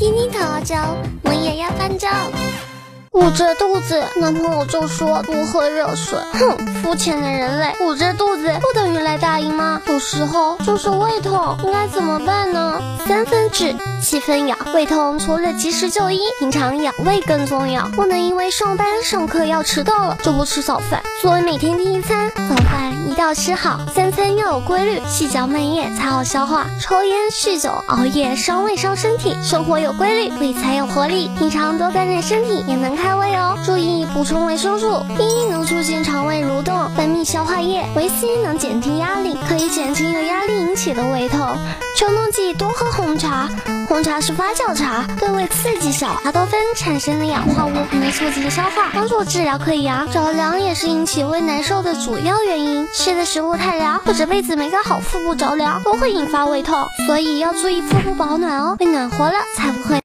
听听桃胶，我也要翻照。捂着肚子，男朋友就说多喝热水。哼，肤浅的人类，捂着肚子不等于来大姨妈，有时候就是胃痛，应该怎么办呢？三分治，七分养。胃痛除了及时就医，平常养胃更重要。不能因为上班上课要迟到了就不吃早饭。作为每天第一餐，早要吃好，三餐要有规律，细嚼慢咽才好消化。抽烟、酗酒、熬夜伤胃伤身体，生活有规律，胃才有活力。平常多锻炼身体，也能开胃哦。注意补充维生素，B 能促进肠胃蠕动，分泌消化液；维 C 能减轻压力，可以减轻由压力引起的胃痛。秋冬季多喝红茶，红茶是发酵茶，对胃刺激小，茶多酚产生的氧化物能促进消化，帮助治疗溃疡。着凉也是引起胃难受的主要原因，吃的食物太凉或者被子没盖好，腹部着凉都会引发胃痛，所以要注意腹部保暖哦，被暖和了才不会。